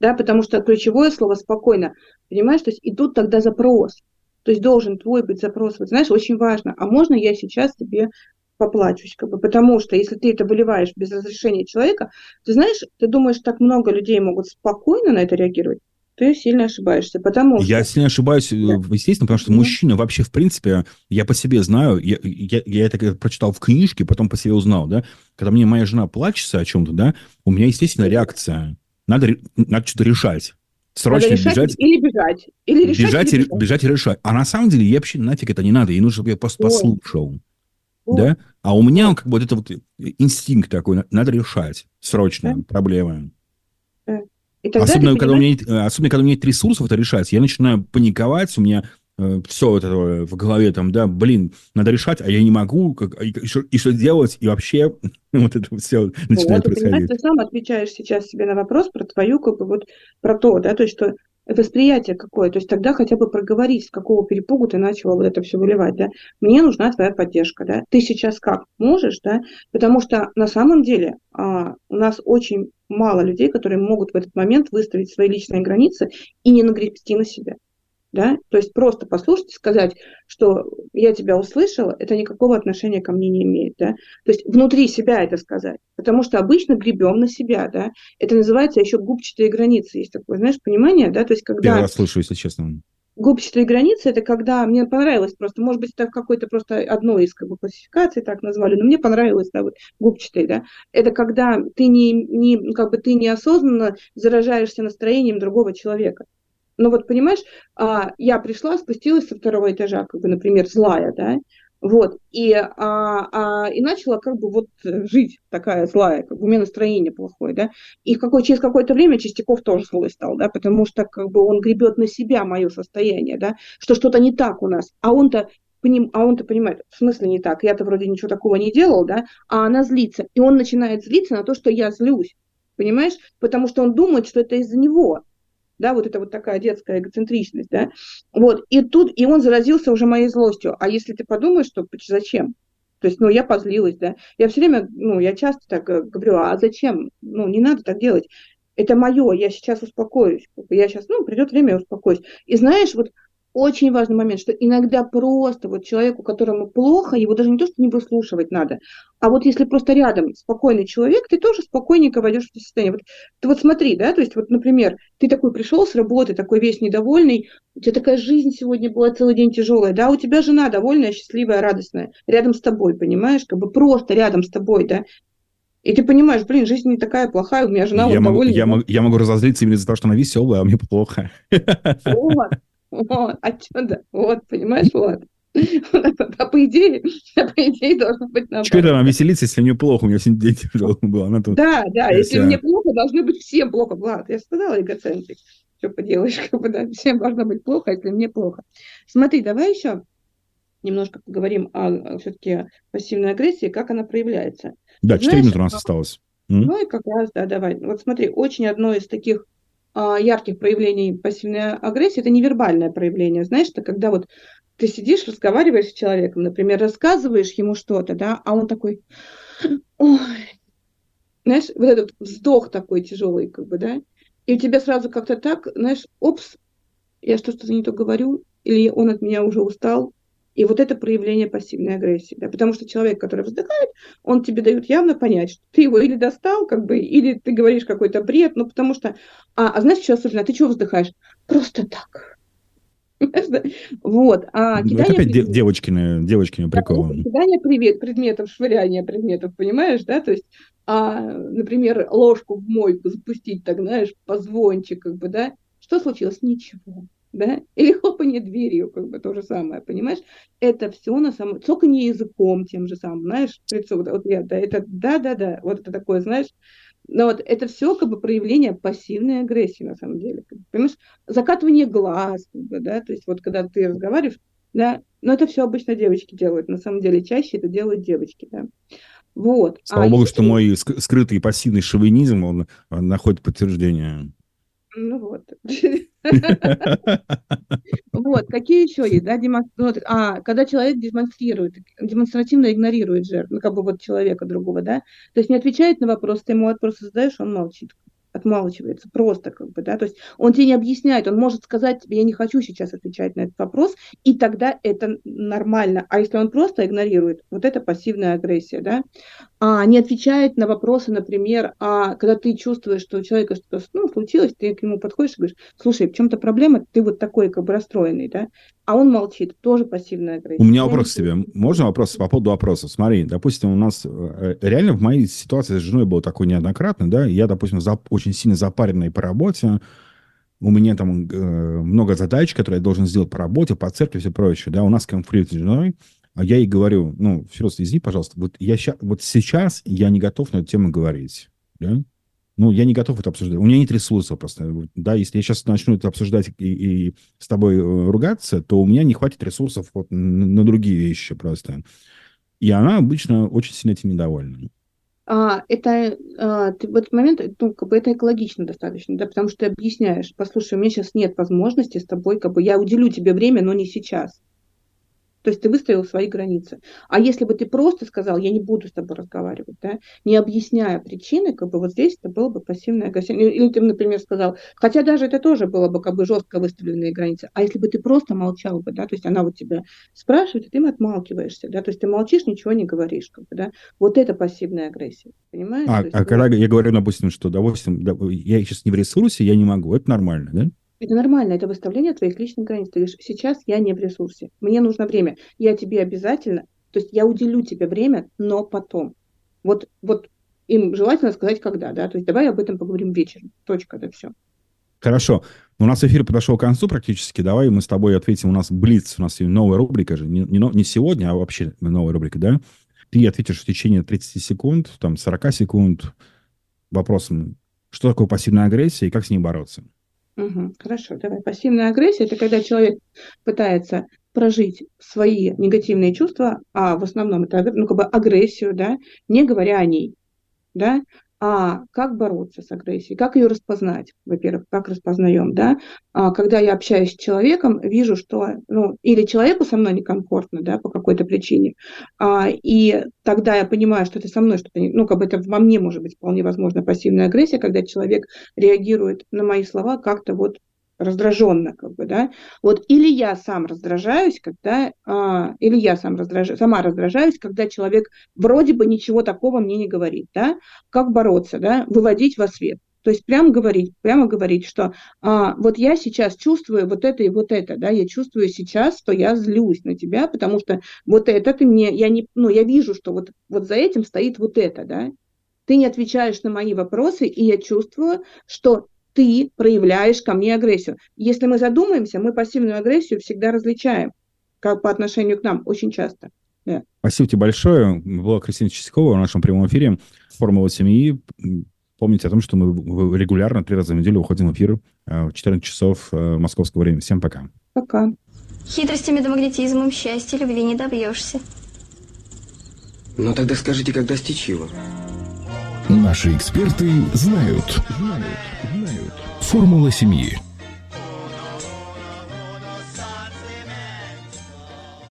Да, потому что ключевое слово спокойно, понимаешь, то есть и тут тогда запрос, то есть должен твой быть запрос, вот знаешь, очень важно, а можно я сейчас тебе поплачусь, как бы, потому что если ты это выливаешь без разрешения человека, ты знаешь, ты думаешь, так много людей могут спокойно на это реагировать, ты сильно ошибаешься, потому что... Я сильно ошибаюсь, э, естественно, потому что mm-hmm. мужчина вообще, в принципе, я по себе знаю, я, я, я это прочитал в книжке, потом по себе узнал, да, когда мне моя жена плачется о чем-то, да, у меня, естественно, реакция. Надо, надо что-то решать. Срочно надо решать бежать. Или бежать. Или решать, бежать, или бежать. бежать и решать. А на самом деле, я вообще нафиг это не надо. Ей нужно, чтобы я просто Ой. послушал. Ой. Да? А у меня как бы вот это вот инстинкт такой. Надо решать. Срочно. Да? Проблемы. Да. особенно, когда у меня нет, особенно, когда у меня нет ресурсов это решать, я начинаю паниковать, у меня Э, все это в голове там, да, блин, надо решать, а я не могу, как, и, что, и что делать, и вообще вот это все начинает вот, происходить. Ты сам отвечаешь сейчас себе на вопрос про твою, как бы вот, про то, да, то есть что восприятие какое, то есть тогда хотя бы проговорить, с какого перепугу ты начала вот это все выливать, да, мне нужна твоя поддержка, да, ты сейчас как? Можешь, да, потому что на самом деле а, у нас очень мало людей, которые могут в этот момент выставить свои личные границы и не нагрести на себя да, то есть просто послушать и сказать, что я тебя услышала, это никакого отношения ко мне не имеет, да, то есть внутри себя это сказать, потому что обычно гребем на себя, да, это называется еще губчатые границы, есть такое, знаешь, понимание, да, то есть когда... Первый раз слышу, если честно. Губчатые границы это когда мне понравилось просто, может быть, это в какой-то просто одной из как бы, классификаций так назвали, но мне понравилось, да, вот губчатые, да. Это когда ты не, не, как бы ты неосознанно заражаешься настроением другого человека. Но вот, понимаешь, а, я пришла, спустилась со второго этажа, как бы, например, злая, да, вот, и, а, а, и начала как бы вот жить такая злая, как бы у меня настроение плохое, да, и какой, через какое-то время Чистяков тоже злой стал, да, потому что как бы он гребет на себя мое состояние, да, что что-то не так у нас, а он-то а он-то понимает, в смысле не так, я-то вроде ничего такого не делал, да, а она злится, и он начинает злиться на то, что я злюсь, понимаешь, потому что он думает, что это из-за него, да, вот это вот такая детская эгоцентричность, да, вот, и тут, и он заразился уже моей злостью, а если ты подумаешь, что зачем? То есть, ну, я позлилась, да, я все время, ну, я часто так э, говорю, а зачем? Ну, не надо так делать, это мое, я сейчас успокоюсь, я сейчас, ну, придет время, я успокоюсь. И знаешь, вот очень важный момент, что иногда просто вот человеку, которому плохо, его даже не то, что не выслушивать надо, а вот если просто рядом спокойный человек, ты тоже спокойненько войдешь в это состояние. Вот, ты вот смотри, да, то есть вот, например, ты такой пришел с работы, такой весь недовольный, у тебя такая жизнь сегодня была целый день тяжелая, да, у тебя жена довольная, счастливая, радостная, рядом с тобой, понимаешь, как бы просто рядом с тобой, да, и ты понимаешь, блин, жизнь не такая плохая, у меня жена я вот могу, довольна. Я, я могу разозлиться именно из-за того, что она веселая, а мне плохо. Вот, вот, а что да, вот, понимаешь, вот. А по идее, а по идее должно быть наоборот. Что это вам веселиться, если мне плохо? У меня сегодня день тяжелый был. Она тут... Да, да, если вся- мне плохо, должно быть всем плохо. Влад, я сказала эгоцентрик. Что поделаешь, как бы, да, всем должно быть плохо, если мне плохо. Смотри, давай еще немножко поговорим о, все-таки пассивной агрессии, как она проявляется. Да, 4 Знаешь, минуты у нас осталось. Ну и как раз, да, давай. Вот смотри, очень одно из таких а, ярких проявлений пассивной агрессии, это невербальное проявление. Знаешь, это когда вот ты сидишь, разговариваешь с человеком, например, рассказываешь ему что-то, да, а он такой, ой, знаешь, вот этот вздох такой тяжелый, как бы, да, и у тебя сразу как-то так, знаешь, опс, я что-то не то говорю, или он от меня уже устал, и вот это проявление пассивной агрессии, да, потому что человек, который вздыхает, он тебе дает явно понять, что ты его или достал, как бы, или ты говоришь какой-то бред, ну, потому что, а, а знаешь, что особенно, ты чего вздыхаешь? Просто так. Вот, а кидание опять предметов- девочкины, девочкины приколы. Кидание привет, предметов, швыряние предметов, понимаешь, да, то есть, а, например, ложку в мойку запустить, так, знаешь, позвончик, как бы, да, что случилось? Ничего, да, или хлопанье дверью, как бы, то же самое, понимаешь, это все на самом, цоканье языком тем же самым, знаешь, лицо, вот, вот я, да, это, да-да-да, вот это такое, знаешь, но вот это все как бы проявление пассивной агрессии на самом деле, понимаешь, закатывание глаз, как бы, да, то есть вот когда ты разговариваешь, да, но это все обычно девочки делают, на самом деле чаще это делают девочки, да. Вот. Слава А богу, если- что мой ск- скрытый пассивный шовинизм, он э, находит подтверждение. Ну вот. Вот, какие еще есть, да, демон- вот, а, когда человек демонстрирует, демонстративно игнорирует жертву, ну, как бы вот человека другого, да, то есть не отвечает на вопрос, ты ему вопрос задаешь, он молчит, отмалчивается, просто как бы, да, то есть он тебе не объясняет, он может сказать тебе, я не хочу сейчас отвечать на этот вопрос, и тогда это нормально, а если он просто игнорирует, вот это пассивная агрессия, да, а, не отвечает на вопросы, например, а когда ты чувствуешь, что у человека что-то ну, случилось, ты к нему подходишь и говоришь, слушай, в чем-то проблема, ты вот такой как бы расстроенный, да, а он молчит, тоже пассивная агрессия. У меня вопрос к тебе. Можно вопрос по поводу вопросов? Смотри, допустим, у нас э, реально в моей ситуации с женой было такое неоднократно, да, я, допустим, зап- очень сильно запаренный по работе, у меня там э, много задач, которые я должен сделать по работе, по церкви и все прочее, да, у нас конфликт с женой, а я ей говорю, ну, серьезно, извини, пожалуйста, вот, я ща, вот сейчас я не готов на эту тему говорить, да, ну, я не готов это обсуждать. У меня нет ресурсов просто. Да, если я сейчас начну это обсуждать и, и с тобой э, ругаться, то у меня не хватит ресурсов вот на, на другие вещи просто. И она обычно очень сильно этим недовольна. А, это а, ты в этот момент, ну, как бы это экологично достаточно, да, потому что ты объясняешь, послушай, у меня сейчас нет возможности с тобой, как бы я уделю тебе время, но не сейчас. То есть ты выставил свои границы. А если бы ты просто сказал, я не буду с тобой разговаривать, да, не объясняя причины, как бы вот здесь это было бы пассивное агрессия. Или ты, например, сказал, хотя даже это тоже было бы как бы жестко выставленные границы. А если бы ты просто молчал бы, да, то есть она вот тебя спрашивает, и ты им отмалкиваешься, да, то есть ты молчишь, ничего не говоришь, как бы, да. Вот это пассивная агрессия, понимаешь? А, есть а когда я говорю, допустим, что, допустим, я сейчас не в ресурсе, я не могу, это нормально, да? Это нормально, это выставление твоих личных границ. Ты говоришь, сейчас я не в ресурсе, мне нужно время. Я тебе обязательно, то есть я уделю тебе время, но потом. Вот, вот им желательно сказать, когда, да, то есть давай об этом поговорим вечером. Точка, да, все. Хорошо. У нас эфир подошел к концу практически. Давай мы с тобой ответим. У нас Блиц, у нас новая рубрика же. Не, не, не сегодня, а вообще новая рубрика, да? Ты ответишь в течение 30 секунд, там, 40 секунд вопросом, что такое пассивная агрессия и как с ней бороться. Мгм, хорошо, давай. Пассивная агрессия – это когда человек пытается прожить свои негативные чувства, а в основном это ну, как бы агрессию, да, не говоря о ней, да, а как бороться с агрессией, как ее распознать, во-первых, как распознаем, да, а, когда я общаюсь с человеком, вижу, что, ну, или человеку со мной некомфортно, да, по какой-то причине, а, и тогда я понимаю, что это со мной что-то, ну, как бы это во мне может быть вполне возможно пассивная агрессия, когда человек реагирует на мои слова как-то вот раздраженно, как бы, да, вот, или я сам раздражаюсь, когда, а, или я сам раздражаюсь, сама раздражаюсь, когда человек вроде бы ничего такого мне не говорит, да, как бороться, да, выводить во свет. То есть прямо говорить, прямо говорить, что а, вот я сейчас чувствую вот это и вот это, да, я чувствую сейчас, что я злюсь на тебя, потому что вот это ты мне, я не, ну, я вижу, что вот, вот за этим стоит вот это, да, ты не отвечаешь на мои вопросы, и я чувствую, что ты проявляешь ко мне агрессию. Если мы задумаемся, мы пассивную агрессию всегда различаем. как по отношению к нам очень часто. Да. Спасибо тебе большое. Была Кристина Чистякова в нашем прямом эфире «Формула семьи». Помните о том, что мы регулярно три раза в неделю уходим в эфир э, в 14 часов э, московского времени. Всем пока. Пока. Хитростями да магнетизмом счастья любви не добьешься. Ну тогда скажите, как достичь его? Наши эксперты. Знают. Знают. Формула семьи.